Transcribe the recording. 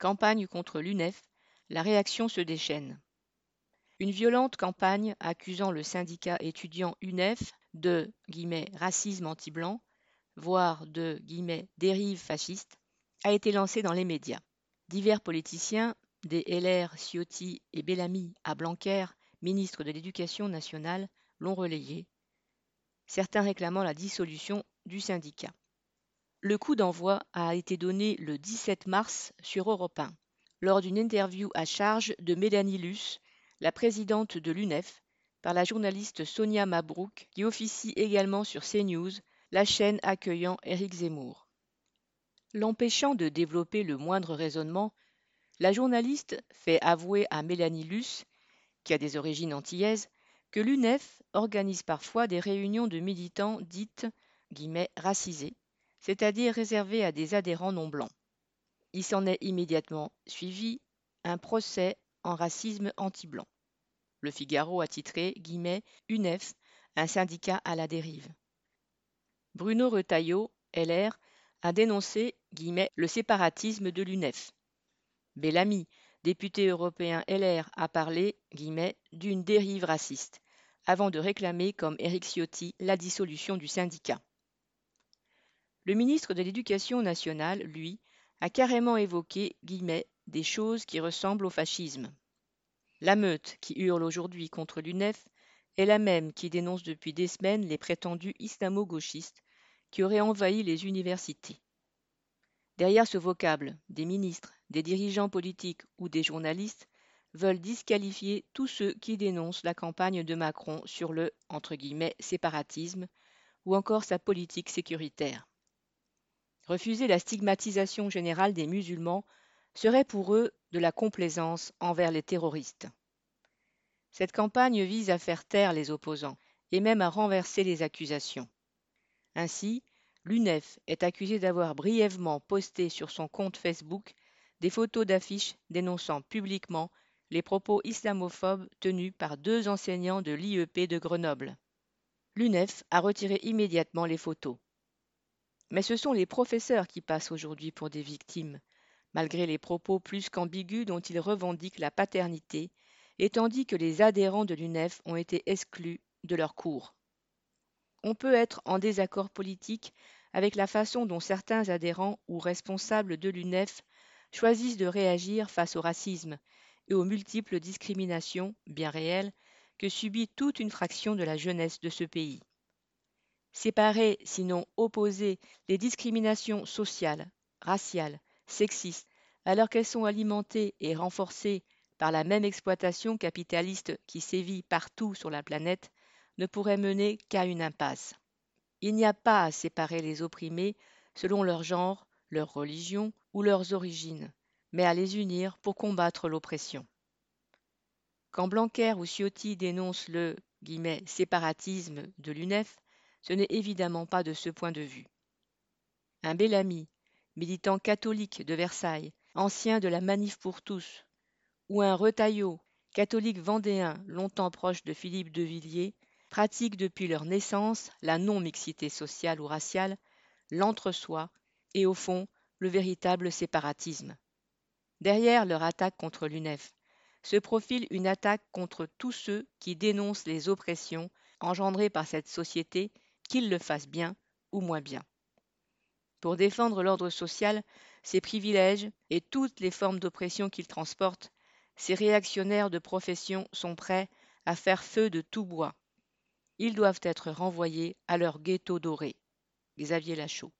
Campagne contre l'UNEF, la réaction se déchaîne. Une violente campagne accusant le syndicat étudiant UNEF de racisme anti-blanc, voire de dérive fasciste, a été lancée dans les médias. Divers politiciens, des LR, Ciotti et Bellamy à Blanquer, ministre de l'Éducation nationale, l'ont relayé, certains réclamant la dissolution du syndicat. Le coup d'envoi a été donné le 17 mars sur Europe 1, lors d'une interview à charge de Mélanie Luce, la présidente de l'UNEF, par la journaliste Sonia Mabrouk, qui officie également sur CNews, la chaîne accueillant Éric Zemmour. L'empêchant de développer le moindre raisonnement, la journaliste fait avouer à Mélanie qui a des origines antillaises, que l'UNEF organise parfois des réunions de militants dites guillemets, racisés, c'est-à-dire réservées à des adhérents non blancs. Il s'en est immédiatement suivi un procès en racisme anti-blanc. Le Figaro a titré guillemets, UNEF, un syndicat à la dérive. Bruno Retailleau, LR, a dénoncé guillemets, le séparatisme de l'UNEF. Bellamy, député européen LR, a parlé guillemets, d'une dérive raciste, avant de réclamer, comme Éric Ciotti, la dissolution du syndicat. Le ministre de l'Éducation nationale, lui, a carrément évoqué des choses qui ressemblent au fascisme. La meute qui hurle aujourd'hui contre l'UNEF est la même qui dénonce depuis des semaines les prétendus islamo-gauchistes qui auraient envahi les universités. Derrière ce vocable, des ministres, des dirigeants politiques ou des journalistes veulent disqualifier tous ceux qui dénoncent la campagne de Macron sur le séparatisme ou encore sa politique sécuritaire. Refuser la stigmatisation générale des musulmans serait pour eux de la complaisance envers les terroristes. Cette campagne vise à faire taire les opposants et même à renverser les accusations. Ainsi, l'UNEF est accusée d'avoir brièvement posté sur son compte Facebook des photos d'affiches dénonçant publiquement les propos islamophobes tenus par deux enseignants de l'IEP de Grenoble. L'UNEF a retiré immédiatement les photos. Mais ce sont les professeurs qui passent aujourd'hui pour des victimes, malgré les propos plus qu'ambigus dont ils revendiquent la paternité, et tandis que les adhérents de l'UNEF ont été exclus de leurs cours. On peut être en désaccord politique avec la façon dont certains adhérents ou responsables de l'UNEF choisissent de réagir face au racisme et aux multiples discriminations, bien réelles, que subit toute une fraction de la jeunesse de ce pays. Séparer, sinon opposer, les discriminations sociales, raciales, sexistes, alors qu'elles sont alimentées et renforcées par la même exploitation capitaliste qui sévit partout sur la planète, ne pourrait mener qu'à une impasse. Il n'y a pas à séparer les opprimés selon leur genre, leur religion ou leurs origines, mais à les unir pour combattre l'oppression. Quand Blanquer ou Ciotti dénoncent le séparatisme de l'UNEF, ce n'est évidemment pas de ce point de vue. Un Bellamy, militant catholique de Versailles, ancien de la Manif pour tous, ou un Retailleau, catholique vendéen longtemps proche de Philippe de Villiers, pratiquent depuis leur naissance la non-mixité sociale ou raciale, l'entre-soi et au fond le véritable séparatisme. Derrière leur attaque contre l'UNEF se profile une attaque contre tous ceux qui dénoncent les oppressions engendrées par cette société, qu'ils le fassent bien ou moins bien. Pour défendre l'ordre social, ses privilèges et toutes les formes d'oppression qu'il transporte, ces réactionnaires de profession sont prêts à faire feu de tout bois. Ils doivent être renvoyés à leur ghetto doré. Xavier Lachaud.